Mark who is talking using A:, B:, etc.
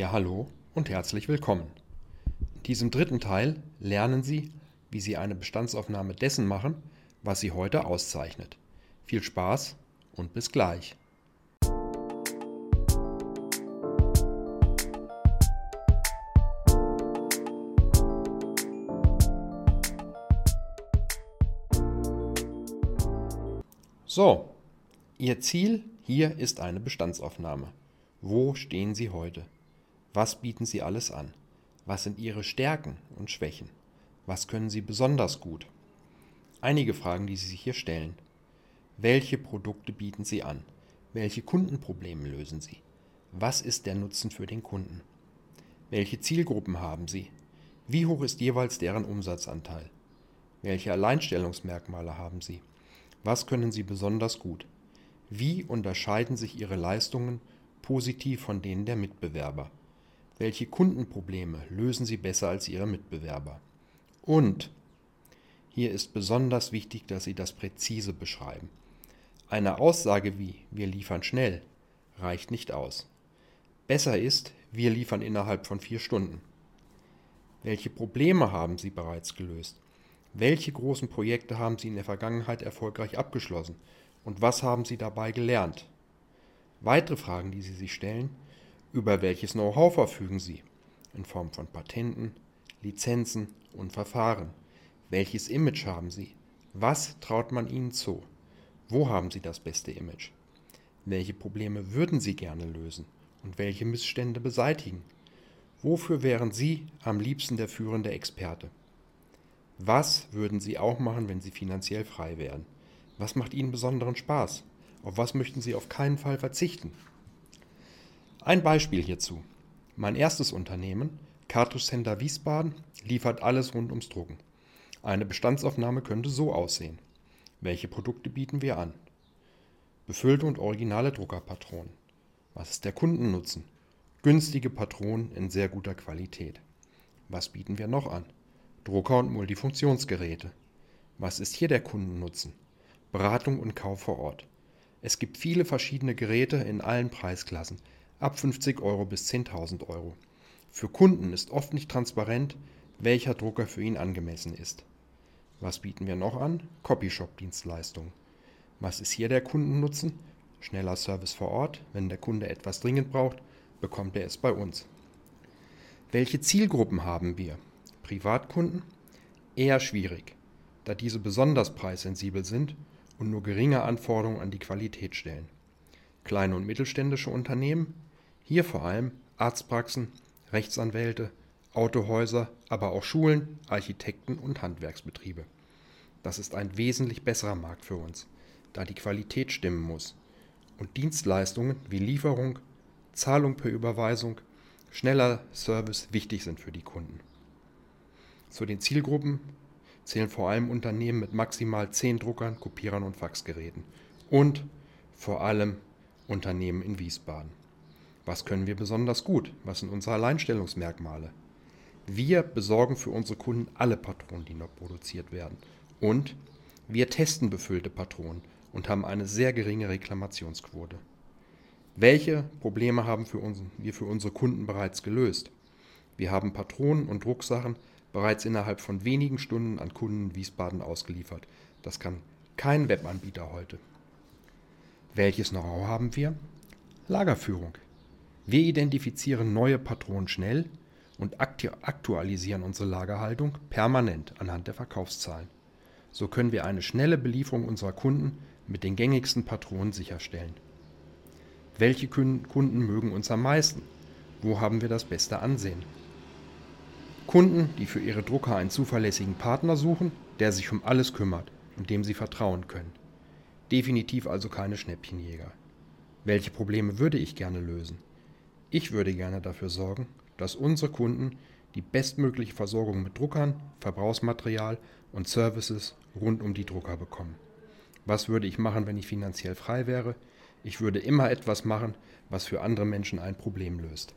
A: Ja, hallo und herzlich willkommen. In diesem dritten Teil lernen Sie, wie Sie eine Bestandsaufnahme dessen machen, was Sie heute auszeichnet. Viel Spaß und bis gleich. So, Ihr Ziel hier ist eine Bestandsaufnahme. Wo stehen Sie heute? Was bieten Sie alles an? Was sind Ihre Stärken und Schwächen? Was können Sie besonders gut? Einige Fragen, die Sie sich hier stellen. Welche Produkte bieten Sie an? Welche Kundenprobleme lösen Sie? Was ist der Nutzen für den Kunden? Welche Zielgruppen haben Sie? Wie hoch ist jeweils deren Umsatzanteil? Welche Alleinstellungsmerkmale haben Sie? Was können Sie besonders gut? Wie unterscheiden sich Ihre Leistungen positiv von denen der Mitbewerber? Welche Kundenprobleme lösen Sie besser als Ihre Mitbewerber? Und hier ist besonders wichtig, dass Sie das präzise beschreiben. Eine Aussage wie wir liefern schnell reicht nicht aus. Besser ist, wir liefern innerhalb von vier Stunden. Welche Probleme haben Sie bereits gelöst? Welche großen Projekte haben Sie in der Vergangenheit erfolgreich abgeschlossen? Und was haben Sie dabei gelernt? Weitere Fragen, die Sie sich stellen, über welches Know-how verfügen Sie? In Form von Patenten, Lizenzen und Verfahren. Welches Image haben Sie? Was traut man Ihnen zu? Wo haben Sie das beste Image? Welche Probleme würden Sie gerne lösen und welche Missstände beseitigen? Wofür wären Sie am liebsten der führende Experte? Was würden Sie auch machen, wenn Sie finanziell frei wären? Was macht Ihnen besonderen Spaß? Auf was möchten Sie auf keinen Fall verzichten? Ein Beispiel hierzu. Mein erstes Unternehmen, Cartridge Center Wiesbaden, liefert alles rund ums Drucken. Eine Bestandsaufnahme könnte so aussehen. Welche Produkte bieten wir an? Befüllte und originale Druckerpatronen. Was ist der Kundennutzen? Günstige Patronen in sehr guter Qualität. Was bieten wir noch an? Drucker und Multifunktionsgeräte. Was ist hier der Kundennutzen? Beratung und Kauf vor Ort. Es gibt viele verschiedene Geräte in allen Preisklassen, ab 50 Euro bis 10.000 Euro. Für Kunden ist oft nicht transparent, welcher Drucker für ihn angemessen ist. Was bieten wir noch an? Copyshop-Dienstleistungen. Was ist hier der Kundennutzen? Schneller Service vor Ort. Wenn der Kunde etwas dringend braucht, bekommt er es bei uns. Welche Zielgruppen haben wir? Privatkunden? Eher schwierig, da diese besonders preissensibel sind und nur geringe Anforderungen an die Qualität stellen. Kleine und mittelständische Unternehmen hier vor allem Arztpraxen, Rechtsanwälte, Autohäuser, aber auch Schulen, Architekten und Handwerksbetriebe. Das ist ein wesentlich besserer Markt für uns, da die Qualität stimmen muss und Dienstleistungen wie Lieferung, Zahlung per Überweisung, schneller Service wichtig sind für die Kunden. Zu den Zielgruppen zählen vor allem Unternehmen mit maximal 10 Druckern, Kopierern und Faxgeräten und vor allem Unternehmen in Wiesbaden. Was können wir besonders gut? Was sind unsere Alleinstellungsmerkmale? Wir besorgen für unsere Kunden alle Patronen, die noch produziert werden. Und wir testen befüllte Patronen und haben eine sehr geringe Reklamationsquote. Welche Probleme haben für uns, wir für unsere Kunden bereits gelöst? Wir haben Patronen und Drucksachen bereits innerhalb von wenigen Stunden an Kunden in Wiesbaden ausgeliefert. Das kann kein Webanbieter heute. Welches Know-how haben wir? Lagerführung. Wir identifizieren neue Patronen schnell und aktualisieren unsere Lagerhaltung permanent anhand der Verkaufszahlen. So können wir eine schnelle Belieferung unserer Kunden mit den gängigsten Patronen sicherstellen. Welche Kunden mögen uns am meisten? Wo haben wir das beste Ansehen? Kunden, die für ihre Drucker einen zuverlässigen Partner suchen, der sich um alles kümmert und dem sie vertrauen können. Definitiv also keine Schnäppchenjäger. Welche Probleme würde ich gerne lösen? Ich würde gerne dafür sorgen, dass unsere Kunden die bestmögliche Versorgung mit Druckern, Verbrauchsmaterial und Services rund um die Drucker bekommen. Was würde ich machen, wenn ich finanziell frei wäre? Ich würde immer etwas machen, was für andere Menschen ein Problem löst.